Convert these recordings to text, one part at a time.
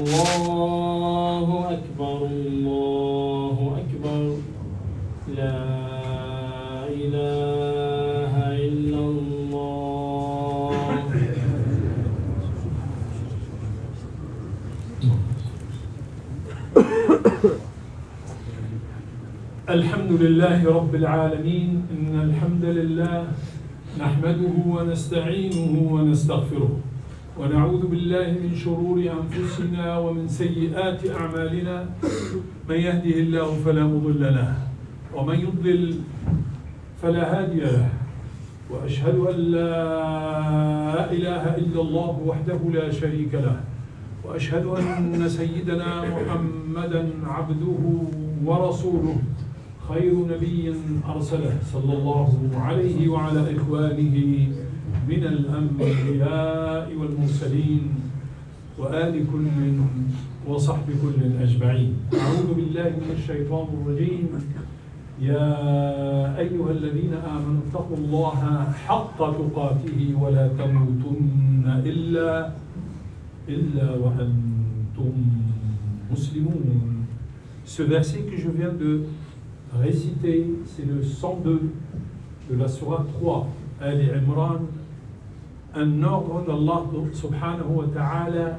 الله أكبر الله أكبر. لا إله إلا الله. الحمد لله رب العالمين إن الحمد لله نحمده ونستعينه ونستغفره. ونعوذ بالله من شرور أنفسنا ومن سيئات أعمالنا. من يهده الله فلا مضل له ومن يضلل فلا هادي له. وأشهد أن لا إله إلا الله وحده لا شريك له. وأشهد أن سيدنا محمدا عبده ورسوله خير نبي أرسله صلى الله عليه وعلى إخوانه من الأنبياء والمرسلين وآل كل وصحب كل أجمعين. أعوذ بالله من الشيطان الرجيم. يا أيها الذين آمنوا اتقوا الله حق تقاته ولا تموتن إلا إلا وأنتم مسلمون. Ce verset que je viens de réciter, c'est le 102 de la Surah 3, Ali Imran, un ordre d'Allah subhanahu wa ta'ala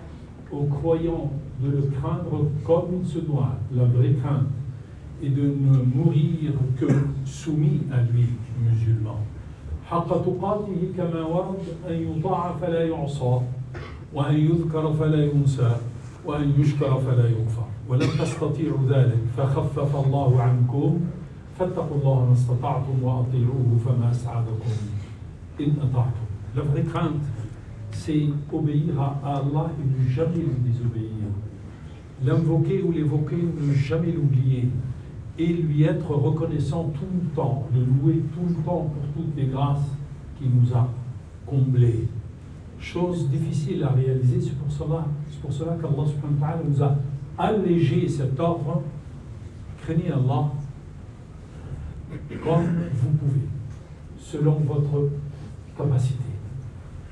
aux croyants de le craindre comme il se doit, la vraie crainte, et de ne mourir que soumis à lui, musulman. حق تقاته كما ورد أن يطاع فلا يعصى وأن يذكر فلا ينسى وأن يشكر فلا يكفر ولم تستطيعوا ذلك فخفف الله عنكم فاتقوا الله ما استطعتم وأطيعوه فما أسعدكم إن أطعتم La vraie crainte, c'est obéir à Allah et ne jamais lui désobéir. L'invoquer ou l'évoquer, ne jamais l'oublier. Et lui être reconnaissant tout le temps, le louer tout le temps pour toutes les grâces qu'il nous a comblées. Chose difficile à réaliser, c'est pour cela, c'est pour cela qu'Allah nous a allégé cet ordre. Craignez Allah comme vous pouvez, selon votre capacité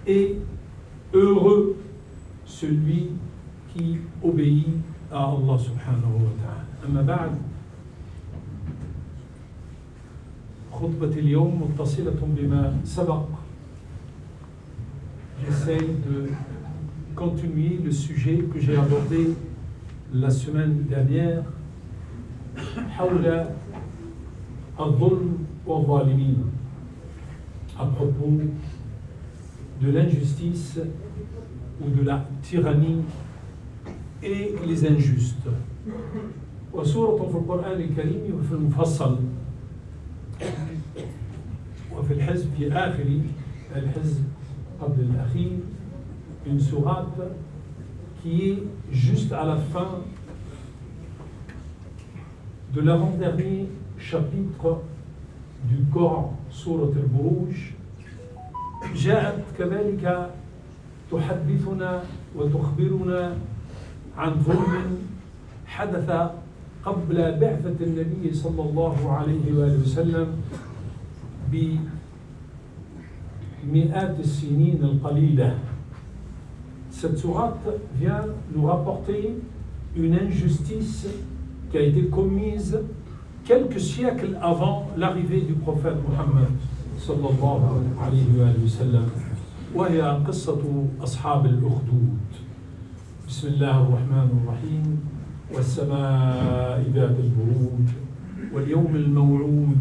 Et heureux celui qui obéit à Allah subhanahu wa ta'ala. أما بعد خطبة اليوم متصلة بما سبق J'essaie de continuer le sujet que j'ai abordé la semaine dernière حول الظلم والظالمين à propos de l'injustice ou de la tyrannie et les injustes. وسورة في القرآن الكريم وفي المفصل وفي الحزب في آخر الحزب قبل الأخير une sourate qui est juste à la fin de l'avant-dernier chapitre du Coran, سورة البروج جاءت كذلك تحدثنا وتخبرنا عن ظلم حدث قبل بعثة النبي صلى الله عليه وآله وسلم بمئات السنين القليلة Cette sourate vient nous rapporter une injustice qui a été commise quelques siècles avant l'arrivée du prophète Mohammed صلى الله عليه وآله وسلم وهي قصة أصحاب الأخدود. بسم الله الرحمن الرحيم. والسماء ذات البروج واليوم الموعود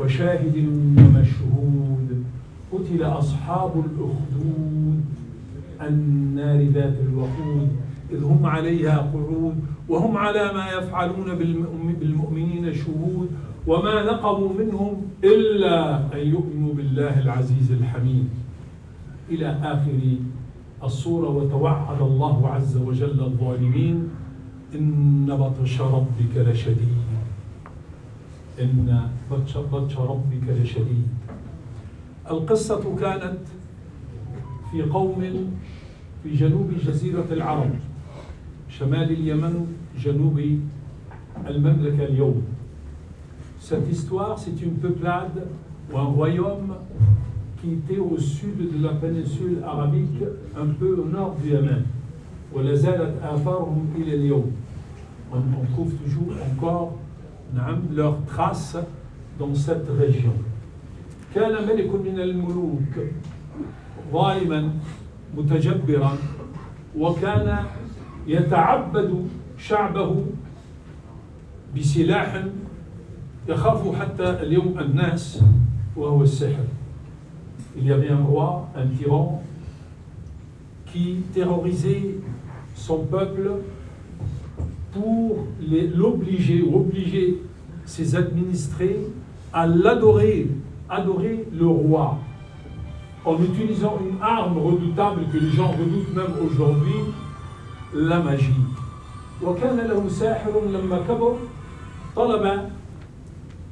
وشاهد ومشهود قتل أصحاب الأخدود النار ذات الوقود. إذ هم عليها قعود وهم على ما يفعلون بالمؤمنين شهود. وما نقموا منهم إلا أن يؤمنوا بالله العزيز الحميد. إلى آخر الصورة وتوعد الله عز وجل الظالمين إن بطش ربك لشديد. إن بطش, بطش ربك لشديد. القصة كانت في قوم في جنوب جزيرة العرب شمال اليمن جنوب المملكة اليوم. Cette histoire, c'est une peuplade ou un royaume qui était au sud de la péninsule arabique, un peu au nord du Yémen. ولا زالت آثارهم إلى اليوم on, on trouve toujours encore نعم leurs traces dans cette région كان ملك من الملوك ظالما متجبرا وكان يتعبد شعبه بسلاح يخاف حتى اليوم الناس وهو السحر Il y avait un roi, un tyran, qui terrorisait son peuple pour l'obliger ou obliger ses administrés à l'adorer, adorer le roi, en utilisant une arme redoutable que les gens redoutent même aujourd'hui, la magie. وكان له ساحر لما كبر طلب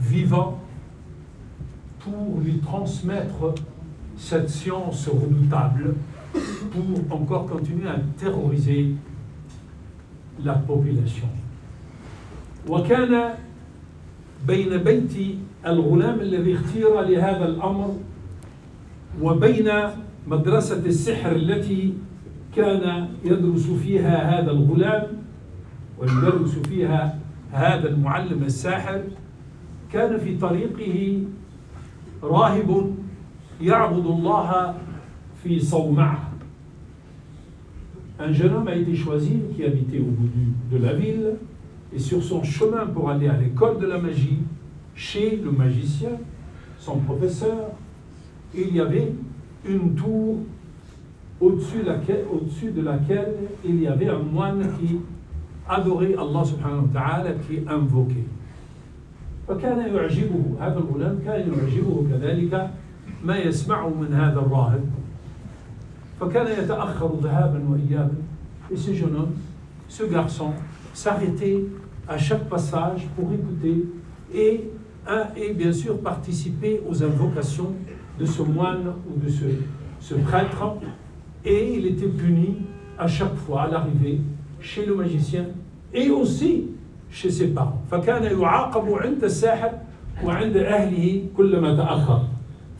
vivant, pour lui transmettre cette science redoutable, pour encore continuer à terroriser la population. وكان بين بيت الغلام الذي اختير لهذا الأمر وبين مدرسة السحر التي كان يدرس فيها هذا الغلام ويدرس فيها هذا المعلم الساحر كان في طريقه راهب يعبد الله في صومعه un jeune homme a été choisi qui habitait au bout du, de la ville et sur son chemin pour aller à l'école de la magie, chez le magicien, son professeur, il y avait une tour au-dessus au de laquelle il y avait un moine qui adorait Allah subhanahu wa ta'ala, qui invoquait. فكان يعجبه هذا الغلام كان يعجبه كذلك ما يسمعه من هذا الراهب فكان يتأخر ذهابا وإيابا et ce jeune homme, ce garçon s'arrêtait à chaque passage pour écouter et, et bien sûr participer aux invocations de ce moine ou de ce, ce prêtre et il était puni à chaque fois à l'arrivée chez le magicien et aussi chez ses فكان يعاقب عند الساحر وعند أهله كلما تأخر.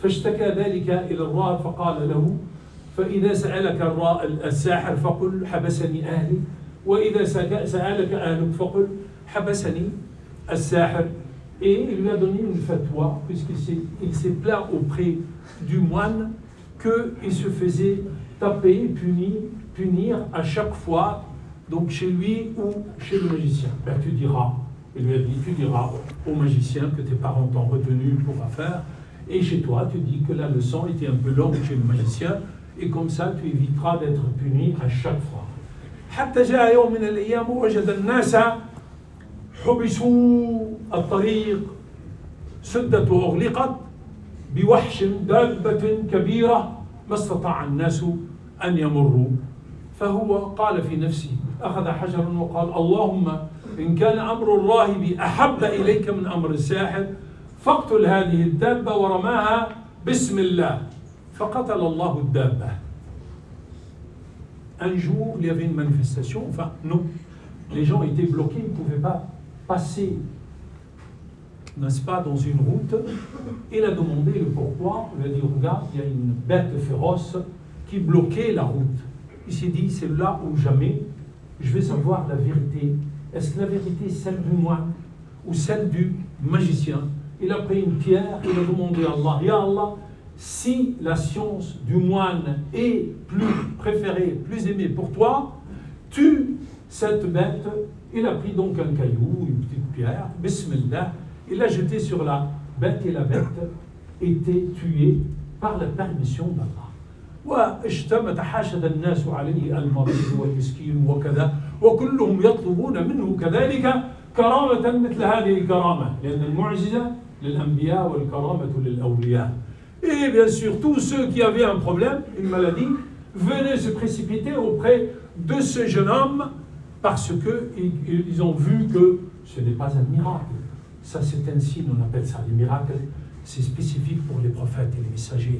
فاشتكى ذلك إلى الراهب فقال له فإذا سألك الساحر فقل حبسني أهلي وإذا سألك أهلك فقل حبسني الساحر. Et il lui a donné une fatwa puisqu'il s'est plaint auprès du moine qu'il se faisait taper, punir, punir à chaque fois, donc chez lui ou chez le magicien. Ben, tu diras, il lui a dit, tu diras au magicien que tes parents t'ont retenu pour affaire, et chez toi, tu dis que la leçon était un peu longue chez le magicien, et comme ça, tu éviteras d'être puni à chaque fois. حتى جاء يوم من الأيام وجد الناس حبسوا الطريق سدت وأغلقت بوحش دابة كبيرة ما استطاع الناس أن يمروا فهو قال في نفسه أخذ حجرا وقال اللهم إن كان أمر الراهب أحب إليك من أمر الساحر فاقتل هذه الدابة ورماها بسم الله فقتل الله الدابة Un jour, il y avait une manifestation, enfin non, les gens étaient bloqués, ils ne pouvaient pas passer, n'est-ce pas, dans une route. Il a demandé le pourquoi, il a dit, regarde, il y a une bête féroce qui bloquait la route. Il s'est dit, c'est là où jamais je vais savoir la vérité. Est-ce que la vérité est celle du moine ou celle du magicien? Il a pris une pierre, il a demandé à Allah, Allah, si la science du moine est plus préférée, plus aimée pour toi, tue cette bête. Il a pris donc un caillou, une petite pierre, Bismillah, il l'a jeté sur la bête et la bête était tuée par la permission d'Allah. واجتمع تحاشد الناس عليه المريض والمسكين وكذا وكلهم يطلبون منه كذلك كرامة مثل هذه الكرامة لأن المعجزة للأنبياء والكرامة للأولياء Et bien sûr, tous ceux qui avaient un problème, une maladie, venaient se précipiter auprès de ce jeune homme parce qu'ils ont vu que ce n'est pas un miracle. Ça, c'est un signe, on appelle ça les miracles. C'est spécifique pour les prophètes et les messagers,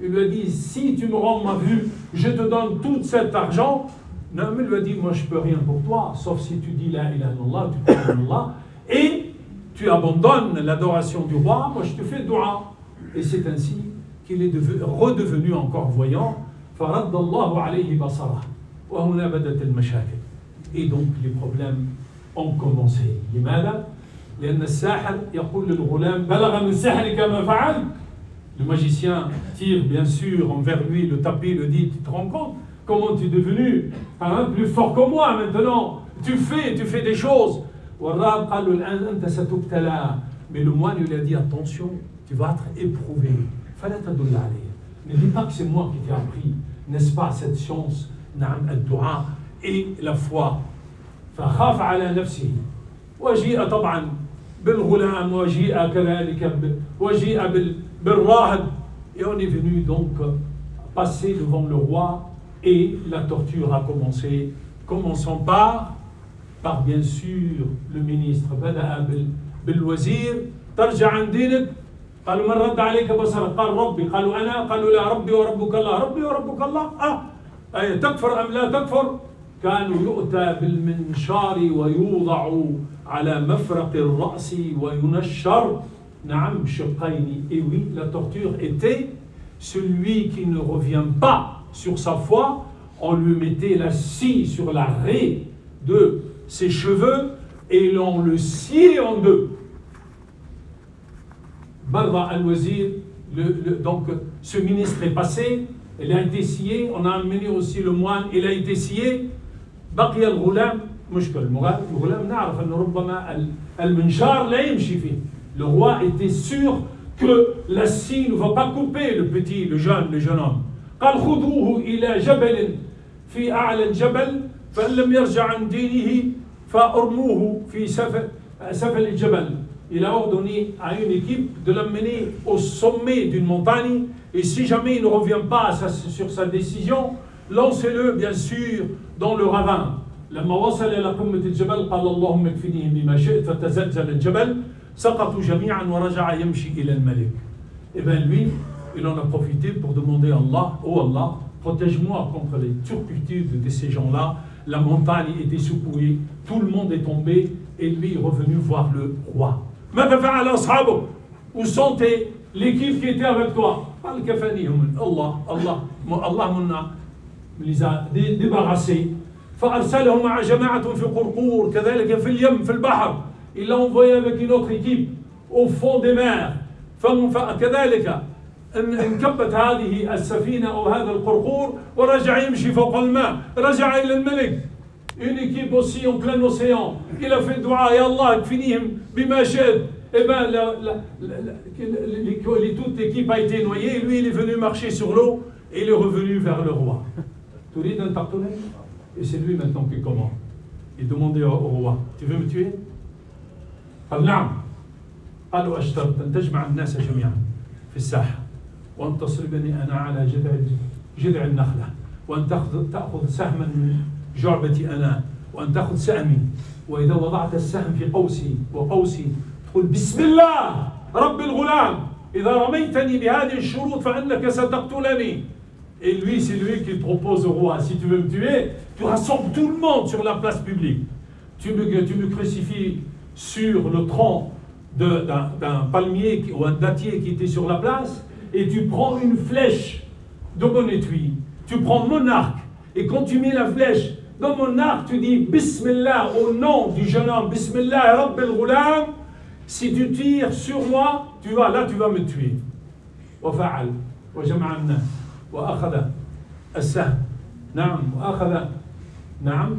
Il lui a dit Si tu me rends ma vue, je te donne tout cet argent. Naam lui a dit Moi, je ne peux rien pour toi, sauf si tu dis La ilaha illallah, tu crois en Allah, et tu abandonnes l'adoration du roi, moi je te fais dua. Et c'est ainsi qu'il est devenu, redevenu encore voyant. Et donc les problèmes ont commencé. لماذا؟ لأن الساحر يقول للغلام بلغ من سحرك ما فعل Le magicien tire bien sûr envers lui le tapis, le dit, tu te rends compte comment tu es devenu hein, plus fort que moi maintenant Tu fais, tu fais des choses. Mais le moine lui a dit, attention, tu vas être éprouvé. Ne dis pas que c'est moi qui t'ai appris, n'est-ce pas, cette science, et la foi. فخاف على نفسه وجيء طبعا بالغلام وجيء كذلك وجيء بالراهب et on est venu donc passer devant le roi et la torture a commencé. Commençons par par bien sûr le ministre بالوزير ترجع عن دينك قالوا من رد عليك بصرك؟ قال ربي. قالوا أنا. قالوا لا ربي وربك الله. ربي وربك الله. آه. أي تكفر أم لا تكفر؟ كانوا يؤتى بالمنشار ويوضع على مفرق الرأس وينشر. نعم شقين et oui la torture était celui qui ne revient pas sur sa foi on lui mettait la scie sur la raie de ses cheveux et l'on le sciait en deux Barra al-Wazir donc ce ministre est passé il a été scié on a amené aussi le moine il a été scié بقي الغلام مشكل الغلام نعرف أنه ربما المنشار لا يمشي فيه le roi était sûr que la scie ne va pas couper le petit, le jeune, le jeune homme. قال خذوه إلى جبل في أعلى الجبل فإن لم يرجع عن دينه فأرموه في سفل, سفل الجبل. Il a ordonné à une équipe de l'amener au sommet d'une montagne et si jamais il ne revient pas sur sa décision, lancez-le bien sûr dans le ravin. لما وصل إلى قمة الجبل قال اللهم اكفنيهم بما شئت فتزلزل الجبل سقطوا جميعا ورجع يمشي إلى الملك. Et bien lui, il en a profité pour demander à Allah, oh Allah, protège-moi contre les turpitudes de ces gens-là. La montagne était secouée, tout le monde est tombé, et lui est revenu voir le roi. ماذا فعل أصحابه؟ Où sont l'équipe qui était avec toi قال كفانيهم الله الله الله منا les a débarrassés فأرسلهم مع جماعة في قرقور كذلك في اليم في البحر il l'a envoyé avec une autre équipe au fond des mers فكذلك انكبت هذه السفينة أو هذا القرقور ورجع يمشي فوق الماء رجع إلى الملك une équipe aussi en plein océan il a fait dua يا الله اكفنيهم بما شئت eh bien, la, la, la, les, toute l'équipe a été noyée. Lui, il est venu marcher sur l'eau et il est revenu vers le roi. تريد أن تقتلني Et c'est lui maintenant qui commande. Il demandait au roi Tu veux me tuer قال نعم. قالوا أشترط أن تجمع الناس جميعا في الساحة وأن تصلبني أنا على جذع جذع النخلة وأن تأخذ تأخذ سهما من جعبتي أنا وأن تأخذ سهمي. وإذا وضعت السهم في قوسي وقوسي تقول بسم الله رب الغلام. إذا رميتني بهذه الشروط فإنك ستقتلني. Et lui, c'est lui qui propose au roi, si tu veux me tuer, tu rassembles tout le monde sur la place publique. Tu me, tu me crucifies sur le tronc d'un palmier ou un dattier qui était sur la place, et tu prends une flèche de mon étui. Tu prends mon arc, et quand tu mets la flèche dans mon arc, tu dis Bismillah au nom du jeune homme, Bismillah Rabbil Ghulam. Si tu tires sur moi, tu vas, là tu vas me tuer. وفعل وجمع الناس وأخذ السهم نعم وأخذ نعم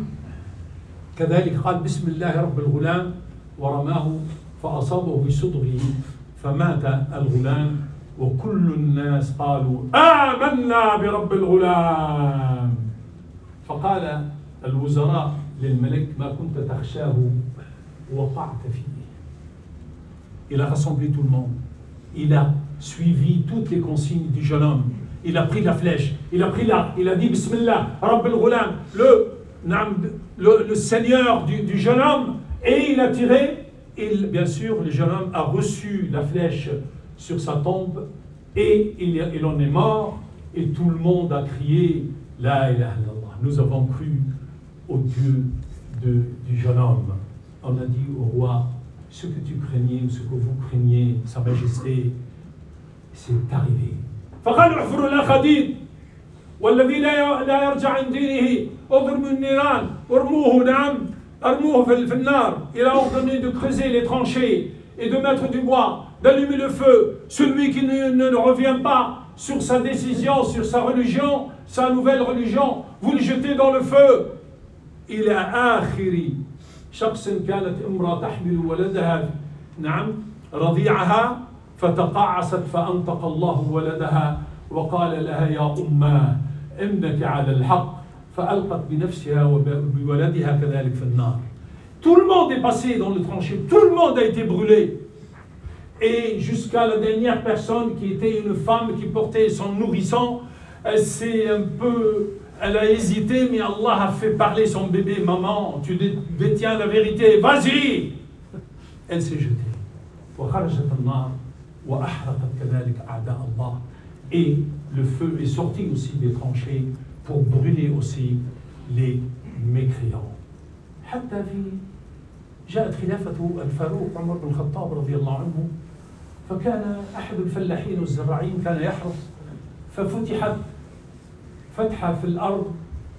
كذلك قال بسم الله رب الغلام ورماه فأصابه بصدغه فمات الغلام وكل الناس قالوا آمنا برب الغلام فقال الوزراء للملك ما كنت تخشاه وقعت فيه Il a rassemblé tout le monde. Il a suivi toutes les consignes du jeune homme. Il a pris la flèche. Il a pris l'arc. Il a dit Bismillah, Rabb al-Ghulam, le, le, le, seigneur du, du jeune homme. Et il a tiré. Et bien sûr, le jeune homme a reçu la flèche sur sa tombe. Et il, il en est mort. Et tout le monde a crié La ilaha illallah. Nous avons cru au Dieu de, du jeune homme. On a dit au roi ce que tu craignais ou ce que vous craignez, Sa Majesté, c'est arrivé. فقالوا احفروا الاخاديد والذي لا لا يرجع عن دينه اضربوا النيران ارموه نعم ارموه في النار il a ordonné de creuser les tranchées et de mettre du bois d'allumer le feu celui qui ne, ne revient pas sur sa décision sur sa religion sa nouvelle religion vous le jetez dans le feu إلى آخر شخص كانت امرأة تحمل ولدها نعم رضيعها فتقاعست فأنطق الله ولدها وقال لها يا أماه ابنك على الحق فألقت بنفسها وبولدها كذلك في النار Tout le monde est passé dans le tranché, tout le monde a été brûlé. Et jusqu'à la dernière personne qui était une femme qui portait son nourrisson, elle s'est un peu Elle a hésité, mais Allah a fait parler son bébé. Maman, tu détiens la vérité, vas-y Elle s'est jetée. Et le feu est sorti aussi des tranchées pour brûler aussi les mécréants. حتى في جاءت خلافة الفاروق عمر بن الخطاب رضي الله عنه فكان أحد الفلاحين والزراعين كان يحرث ففتحت فتحة في الأرض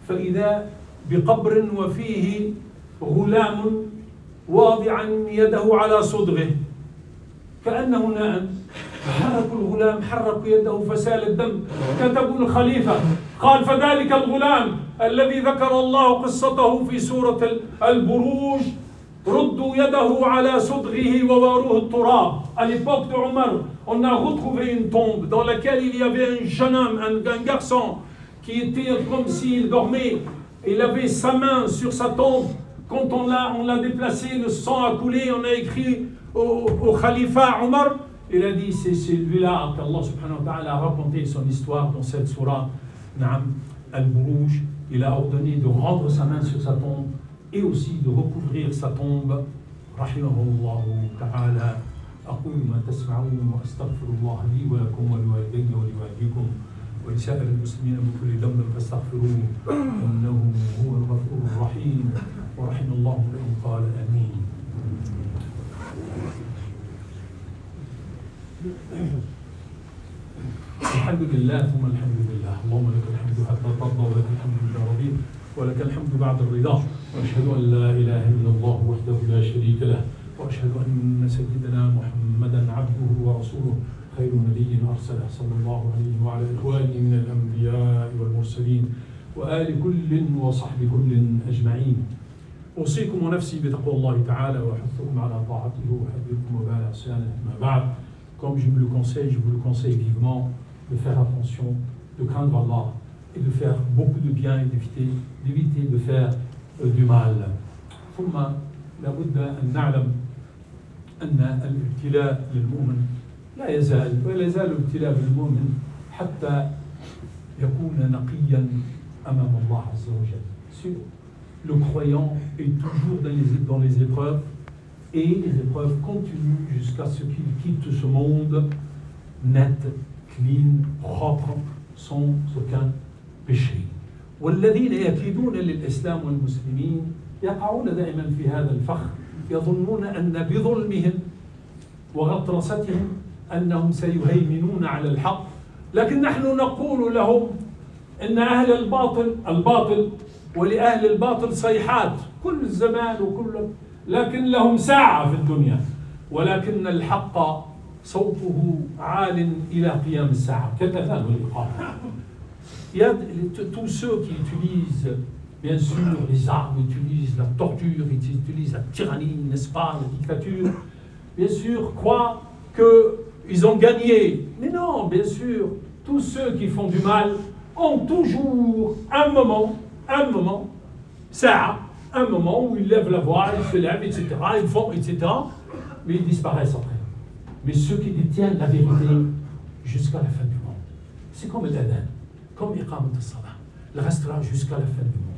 فإذا بقبر وفيه غلام واضعا يده على صدغه كأنه نائم حركوا الغلام حركوا يده فسال الدم كتبوا الخليفة قال فذلك الغلام الذي ذكر الله قصته في سورة البروج ردوا يده على صدغه وواروه التراب à l'époque de Omar on a retrouvé une tombe dans laquelle il y avait un jeune homme un, un garçon qui était comme s'il dormait. Il avait sa main sur sa tombe. Quand on l'a, on l'a déplacé, le sang a coulé, on a écrit au, au khalifa Omar. Il a dit, c'est celui-là qu'Allah subhanahu wa ta'ala a raconté son histoire dans cette surah, Naam al-Buruj. Il a ordonné de rendre sa main sur sa tombe et aussi de recouvrir sa tombe. Rahimahullah ta'ala. أقول ما تسمعون وأستغفر الله لي ولكم ولوالدي ولوالديكم ولسائر المسلمين من كل ذنب فاستغفروه إنه هو الغفور الرحيم ورحم الله من قال آمين الحمد لله ثم الحمد اللهم لك الحمد حتى ترضى ولك الحمد اذا رضيت ولك الحمد بعد الرضا. وأشهد أن لا إله إلا الله وحده لا شريك له. وأشهد أن سيدنا محمدا عبده ورسوله خير نبي أرسله صلى الله عليه وعلى إخوانه من الأنبياء والمرسلين وآل كل وصحب كل أجمعين. أوصيكم ونفسي بتقوى الله تعالى وأحثكم على طاعته وأحذركم وبال عصيانه ما بعد. Comme je me le conseille, je vous le conseille vivement de faire attention, de craindre Allah et de faire beaucoup de bien et d'éviter, d'éviter de faire du mal. ثم لابد أن نعلم أن الابتلاء للمؤمن لا يزال ولا يزال ابتلاء بالمؤمن حتى يكون نقيا أمام الله عز وجل. Le croyant est toujours dans les, dans les épreuves et les épreuves continuent jusqu'à ce qu'il quitte ce monde net, clean, propre, sans aucun péché. والذين يكيدون للإسلام والمسلمين يقعون دائما في هذا الفخ يظنون أن بظلمهم وغطرستهم أنهم سيهيمنون على الحق لكن نحن نقول لهم أن أهل الباطل الباطل ولأهل الباطل صيحات كل الزمان وكل لكن لهم ساعة في الدنيا ولكن الحق صوته عال إلى قيام الساعة كالأذان والإقامة il y a tous ceux qui utilisent, bien sûr, les armes, utilisent la torture, utilisent la tyrannie, n'est-ce pas, la dictature, bien sûr, croient qu'ils ont gagné. Mais non, bien sûr, tous ceux qui font du mal ont toujours un moment, un moment, ça, un moment où ils lèvent la voix, ils se lèvent, etc., ils font, etc., mais ils disparaissent après. Mais ceux qui détiennent la vérité jusqu'à la fin du monde, c'est comme l'Adhan, comme إقامة الصلاة il restera jusqu'à la fin du monde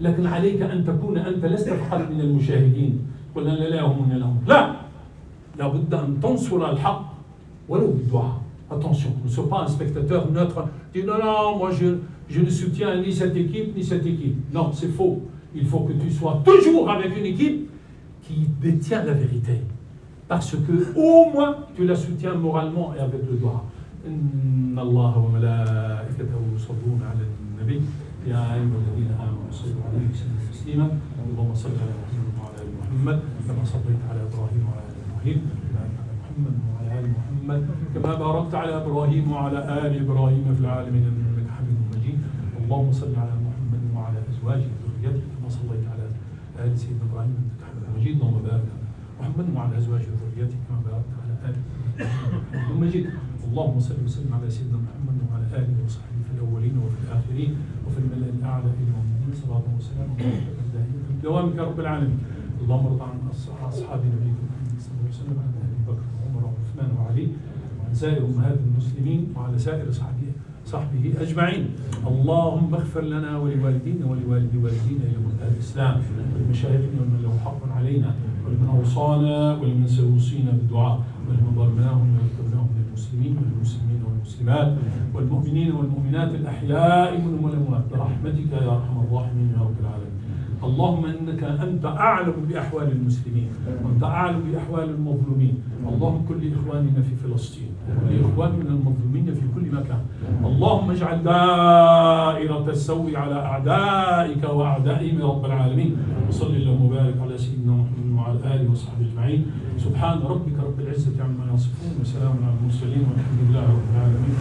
لكن عليك أن تكون أنت لست فقط من المشاهدين قلنا لا هم لهم لا لابد أن تنصر الحق ولو بالدعاء Attention, ne sois pas un spectateur neutre. Dis non, non, moi je, je ne soutiens ni cette équipe ni cette équipe. Non, c'est faux. Il faut que tu sois toujours avec une équipe qui détient la vérité. Parce que au moins tu la soutiens moralement et avec le doigt. إن الله وملائكته يصلون على النبي يا أيها الذين آمنوا صلوا عليه وسلموا تسليما اللهم صل على محمد وعلى آل محمد كما صليت على إبراهيم وعلى آل إبراهيم وبارك على محمد وعلى آل محمد كما باركت على إبراهيم وعلى آل إبراهيم في العالمين إنك حميد مجيد اللهم صل على محمد وعلى أزواجه وذريته كما صليت على آل سيدنا إبراهيم إنك حميد مجيد اللهم بارك على محمد وعلى أزواجه وذريته كما باركت على آل محمد مجيد اللهم صل وسلم على سيدنا محمد وعلى آله وصحبه في الأولين وفي الآخرين وفي الملأ الأعلى إلى يوم الدين صلاة وسلام في دوامك يا رب العالمين. اللهم ارض عن أصحاب نبيك محمد صلى الله عليه وسلم عن ابي بكر وعمر وعثمان وعلي وعن سائر أمهات المسلمين وعلى سائر صحبه صحبه أجمعين. اللهم اغفر لنا ولوالدينا ولوالدي والدينا إلى الإسلام ولمشايخنا ومن له حق علينا. ولمن أوصانا ولمن سيوصينا بالدعاء ولمن ظلمناهم ويغفرناهم المسلمين والمسلمين والمسلمات والمؤمنين والمؤمنات الأحياء منهم والأموات برحمتك يا أرحم الراحمين يا رب العالمين. اللهم إنك أنت أعلم بأحوال المسلمين وانت أعلم بأحوال المظلومين. اللهم كل اخواننا في فلسطين وكل اخواننا المظلومين في كل مكان. اللهم اجعل دائرة السوء على أعدائك وأعدائهم يا رب العالمين. وصل اللهم وبارك على سيدنا محمد وعلى آله وصحبه أجمعين. سبحان ربك رب العزة عما يصفون وسلام على المرسلين والحمد لله رب العالمين.